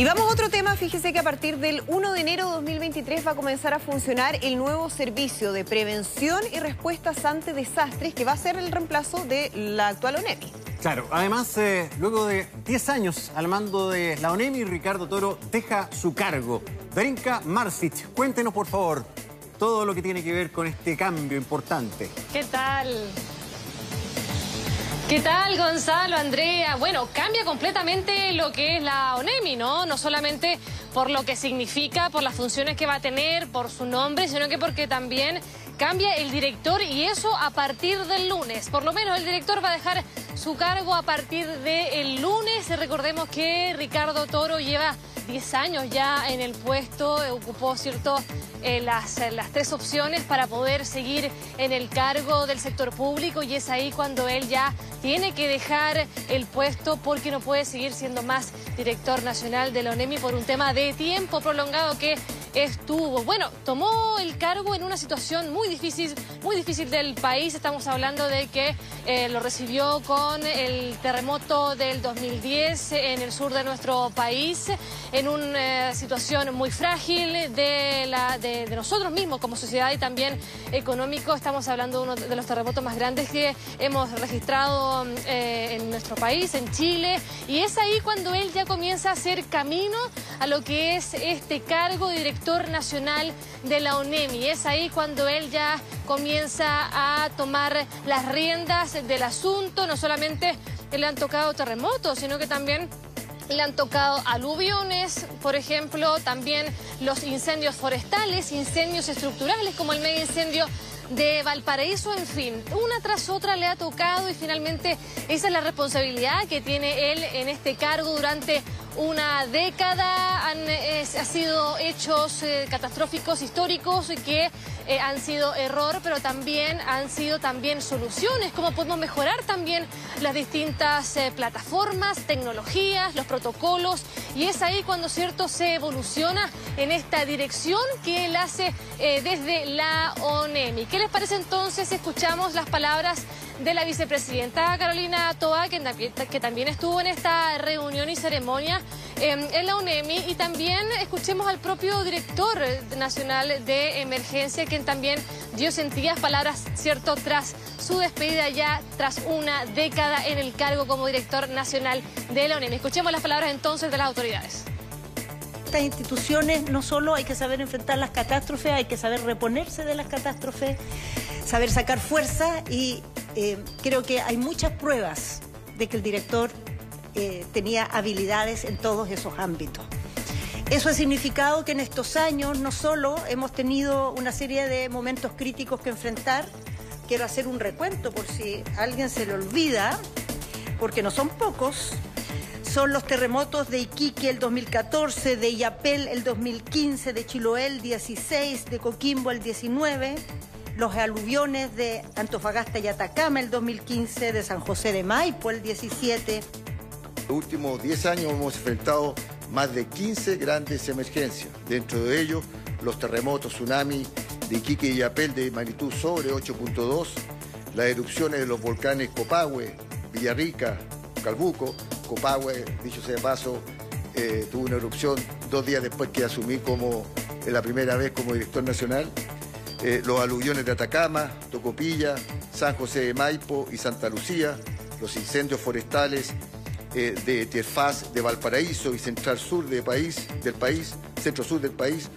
Y vamos a otro tema, fíjese que a partir del 1 de enero de 2023 va a comenzar a funcionar el nuevo servicio de prevención y respuestas ante desastres que va a ser el reemplazo de la actual ONEMI. Claro, además, eh, luego de 10 años al mando de la ONEMI, Ricardo Toro deja su cargo. Darinka Marsic, cuéntenos por favor todo lo que tiene que ver con este cambio importante. ¿Qué tal? ¿Qué tal, Gonzalo, Andrea? Bueno, cambia completamente lo que es la ONEMI, ¿no? No solamente por lo que significa, por las funciones que va a tener, por su nombre, sino que porque también cambia el director y eso a partir del lunes. Por lo menos el director va a dejar su cargo a partir del lunes. Recordemos que Ricardo Toro lleva 10 años ya en el puesto, ocupó cierto eh, las, las tres opciones para poder seguir en el cargo del sector público y es ahí cuando él ya tiene que dejar el puesto porque no puede seguir siendo más director nacional de la ONEMI por un tema de tiempo prolongado que estuvo. Bueno, tomó el cargo en una situación muy difícil, muy difícil del país. Estamos hablando de que eh, lo recibió con el terremoto del 2010 en el sur de nuestro país, en una situación muy frágil de, la, de, nosotros mismos como sociedad y también económico. Estamos hablando de uno de los terremotos más grandes que hemos registrado eh, en nuestro país, en Chile. Y es ahí cuando él ya comienza a hacer camino a lo que es este cargo de director nacional de la ONEMI. Es ahí cuando él ya comienza a tomar las riendas del asunto. No solamente le han tocado terremotos, sino que también le han tocado aluviones, por ejemplo, también los incendios forestales, incendios estructurales como el mega incendio de Valparaíso, en fin, una tras otra le ha tocado y finalmente esa es la responsabilidad que tiene él en este cargo durante una década. Han eh, sido hechos eh, catastróficos históricos que eh, han sido error, pero también han sido también soluciones, cómo podemos mejorar también las distintas plataformas, tecnologías, los protocolos, y es ahí cuando cierto se evoluciona en esta dirección que él hace desde la ONEMI. ¿Qué les parece entonces? Escuchamos las palabras de la vicepresidenta Carolina Toa, que, también estuvo en esta reunión y ceremonia em, en la UNEMI, y también escuchemos al propio director nacional de emergencia, quien también dio sentidas palabras, ¿cierto?, tras su despedida ya tras una década en el cargo como director nacional de la UNEMI. Escuchemos las palabras entonces de las autoridades estas instituciones no solo hay que saber enfrentar las catástrofes, hay que saber reponerse de las catástrofes, saber sacar fuerza y eh, creo que hay muchas pruebas de que el director eh, tenía habilidades en todos esos ámbitos. Eso ha significado que en estos años no solo hemos tenido una serie de momentos críticos que enfrentar, quiero hacer un recuento por si alguien se le olvida, porque no son pocos, son los terremotos de Iquique el 2014, de Iapel el 2015, de Chiloé el 16, de Coquimbo el 19, los aluviones de Antofagasta y Atacama el 2015, de San José de Maipo el 17. Los últimos 10 años hemos enfrentado más de 15 grandes emergencias, dentro de ellos los terremotos, tsunami de Iquique y Yapel de magnitud sobre 8.2, las erupciones de los volcanes Copahue, Villarrica, Calbuco, Copahue, dicho sea de paso, eh, tuvo una erupción dos días después que asumí como la primera vez como director nacional. Eh, los aluviones de Atacama, Tocopilla, San José de Maipo y Santa Lucía, los incendios forestales eh, de Tierfaz, de Valparaíso y central sur país, del país, centro sur del país.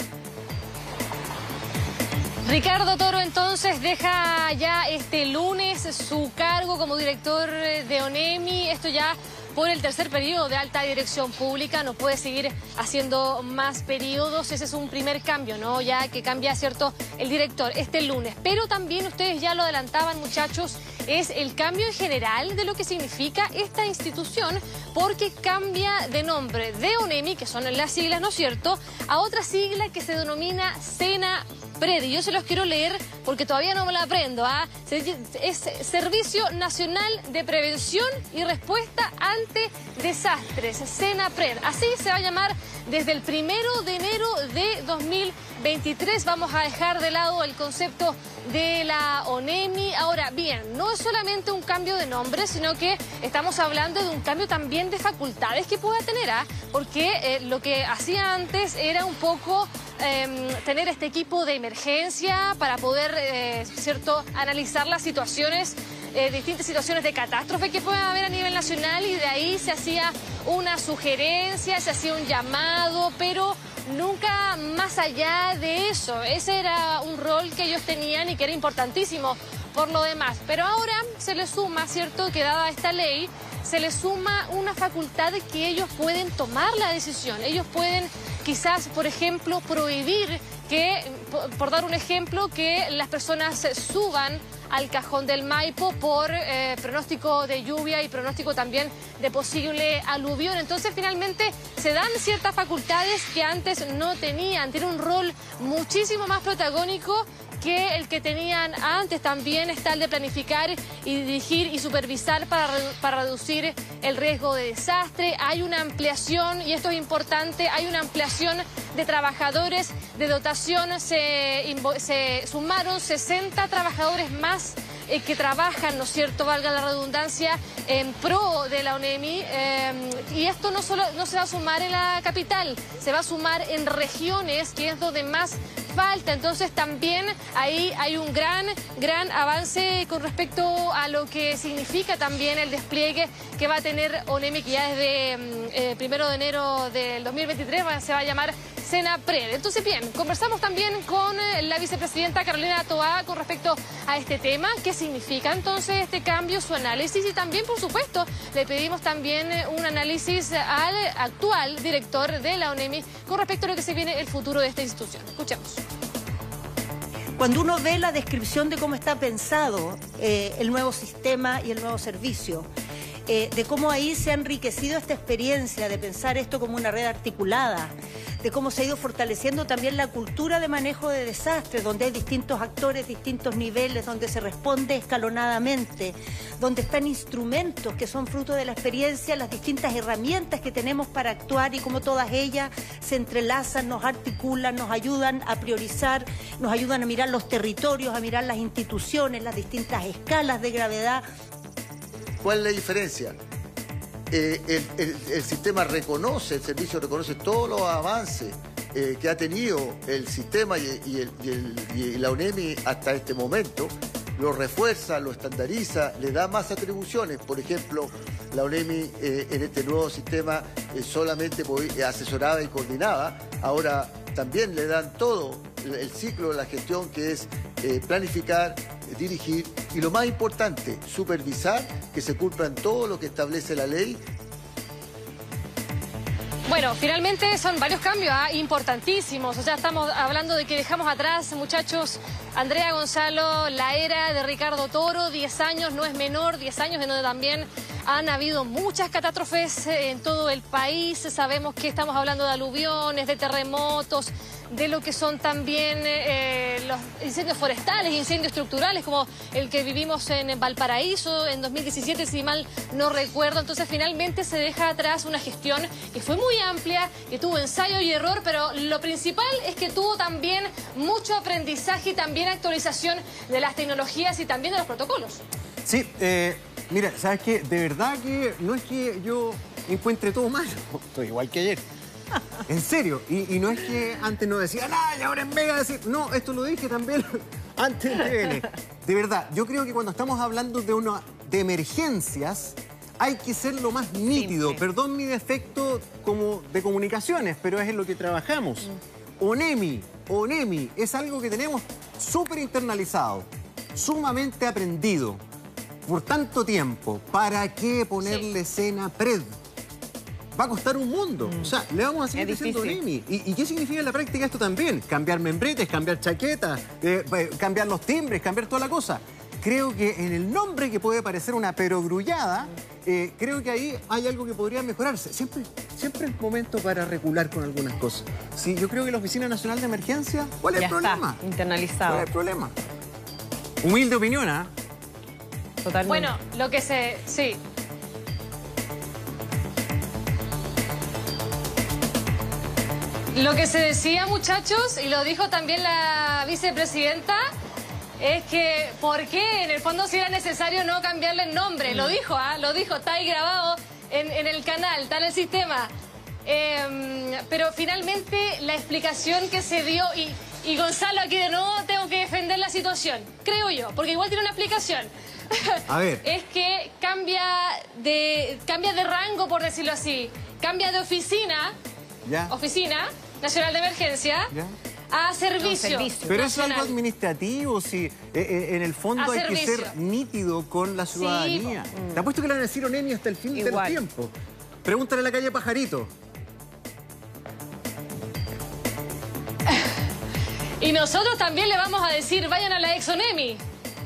Ricardo Toro entonces deja ya este lunes su cargo como director de ONEMI. Esto ya por el tercer periodo de alta dirección pública, no puede seguir haciendo más periodos, ese es un primer cambio, ¿no? Ya que cambia, ¿cierto?, el director este lunes. Pero también ustedes ya lo adelantaban, muchachos, es el cambio en general de lo que significa esta institución, porque cambia de nombre de ONEMI, que son las siglas, ¿no es cierto?, a otra sigla que se denomina SENA y yo se los quiero leer porque todavía no me la aprendo. ¿ah? Es Servicio Nacional de Prevención y Respuesta ante Desastres, SENAPRED. Así se va a llamar desde el primero de enero de 2023. Vamos a dejar de lado el concepto de la ONEMI. Ahora, bien, no es solamente un cambio de nombre, sino que estamos hablando de un cambio también de facultades que pueda tener, ¿ah? porque eh, lo que hacía antes era un poco em, tener este equipo de emergencia para poder, eh, ¿cierto?, analizar las situaciones eh, distintas situaciones de catástrofe que pueden haber a nivel nacional y de ahí se hacía una sugerencia, se hacía un llamado, pero nunca más allá de eso. Ese era un rol que ellos tenían y que era importantísimo por lo demás. Pero ahora se le suma, ¿cierto?, que dada esta ley, se le suma una facultad que ellos pueden tomar la decisión. Ellos pueden quizás, por ejemplo, prohibir que, por dar un ejemplo, que las personas suban al cajón del Maipo por eh, pronóstico de lluvia y pronóstico también de posible aluvión. Entonces finalmente se dan ciertas facultades que antes no tenían. Tiene un rol muchísimo más protagónico que el que tenían antes también está el de planificar y dirigir y supervisar para, para reducir el riesgo de desastre. Hay una ampliación, y esto es importante, hay una ampliación de trabajadores de dotación. Se, se sumaron 60 trabajadores más eh, que trabajan, ¿no es cierto?, valga la redundancia, en pro de la ONEMI. Eh, y esto no, solo, no se va a sumar en la capital, se va a sumar en regiones, que es donde más falta. Entonces también ahí hay un gran, gran avance con respecto a lo que significa también el despliegue que va a tener ONEMI, que ya desde mm, eh, primero de enero del 2023 se va a llamar Pred. Entonces, bien, conversamos también con eh, la vicepresidenta Carolina Toa con respecto a este tema. ¿Qué significa entonces este cambio, su análisis? Y también, por supuesto, le pedimos también eh, un análisis al actual director de la ONEMI con respecto a lo que se viene el futuro de esta institución. Escuchemos. Cuando uno ve la descripción de cómo está pensado eh, el nuevo sistema y el nuevo servicio, de cómo ahí se ha enriquecido esta experiencia de pensar esto como una red articulada, de cómo se ha ido fortaleciendo también la cultura de manejo de desastres, donde hay distintos actores, distintos niveles, donde se responde escalonadamente, donde están instrumentos que son fruto de la experiencia, las distintas herramientas que tenemos para actuar y cómo todas ellas se entrelazan, nos articulan, nos ayudan a priorizar, nos ayudan a mirar los territorios, a mirar las instituciones, las distintas escalas de gravedad. ¿Cuál es la diferencia? Eh, el, sistema reconoce, el servicio reconoce todos los avances eh, que ha tenido el sistema y, la UNEMI hasta este momento, lo refuerza, lo estandariza, le da más atribuciones. Por ejemplo, la UNEMI eh, en este nuevo sistema solamente asesoraba y coordinaba, ahora también le dan todo el ciclo de la gestión que es planificar, dirigir y lo más importante, supervisar que se cumplan todo lo que establece la ley bueno, finalmente son varios cambios ¿ah? importantísimos. O sea, estamos hablando de que dejamos atrás, muchachos, Andrea Gonzalo, la era de Ricardo Toro, 10 años, no es menor, 10 años en donde también han habido muchas catástrofes en todo el país. Sabemos que estamos hablando de aluviones, de terremotos, de lo que son también eh, los incendios forestales, incendios estructurales, como el que vivimos en Valparaíso en 2017, si mal no recuerdo. Entonces, finalmente se deja atrás una gestión que fue muy amplia, que tuvo ensayo y error, pero lo principal es que tuvo también mucho aprendizaje y también actualización de las tecnologías y también de los protocolos. Sí, eh, mira, ¿sabes qué? De verdad que no es que yo encuentre todo mal, estoy igual que ayer. En serio, y, no es que antes no decía nada y ahora en Vega decir. No, esto lo dije también antes de De verdad, yo creo que cuando estamos hablando de una de emergencias, hay que ser lo más nítido. Perdón mi defecto como de comunicaciones, pero es en lo que trabajamos. Mm. ONEMI, ONEMI, es algo que tenemos súper internalizado, sumamente aprendido por tanto tiempo. ¿Para qué ponerle escena pred? Va a costar un mundo. O sea, le vamos a seguir diciendo Nemi. ¿Y, qué significa en la práctica esto también? Cambiar membretes, cambiar chaquetas, eh, eh, cambiar los timbres, cambiar toda la cosa. Creo que en el nombre que puede parecer una perogrullada, eh, creo que ahí hay algo que podría mejorarse. Siempre, siempre es momento para regular con algunas cosas. Sí, yo creo que la Oficina Nacional de Emergencia, ¿cuál es el problema? internalizado. ¿Cuál es el problema? Humilde opinión, ¿ah? Totalmente. Bueno, lo que se... Sí, Lo que se decía, muchachos, y lo dijo también la vicepresidenta, es que ¿por qué en el fondo si era necesario no cambiarle el nombre? Lo dijo, ¿ah? Lo dijo, está ahí grabado en, en el canal, está en el sistema. Em, pero finalmente la explicación que se dio, y, y Gonzalo aquí de nuevo tengo que defender la situación, creo yo, porque igual tiene una explicación. A ver. es que cambia de, cambia de rango, por decirlo así. Cambia de oficina, ¿Ya? oficina nacional de emergencia, ¿Ya? a servicio. servicio. Pero es algo administrativo, si eh, eh, en el fondo A hay que ser nítido con la ciudadanía. Te apuesto que le van a decir Onemi hasta el fin del tiempo. Pregúntale a la calle Pajarito. Y nosotros también le vamos a decir, vayan a la Exonemi.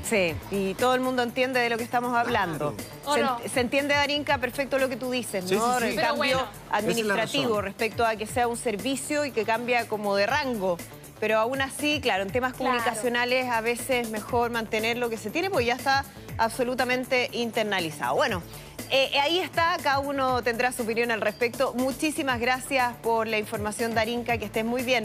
Sí, y todo el mundo entiende de lo que estamos hablando. ¿O Se, no? se entiende, Darinka, perfecto lo que tú dices, Sí, ¿no? sí, sí. El cambio bueno. Administrativo respecto a que sea un servicio y que cambia como de rango. Pero aún así, claro, en temas Claro. comunicacionales a veces es mejor mantener lo que se tiene porque ya está absolutamente internalizado. Bueno, eh, ahí está, cada uno tendrá su opinión al respecto. Muchísimas gracias por la información, Darinka, que estés muy bien.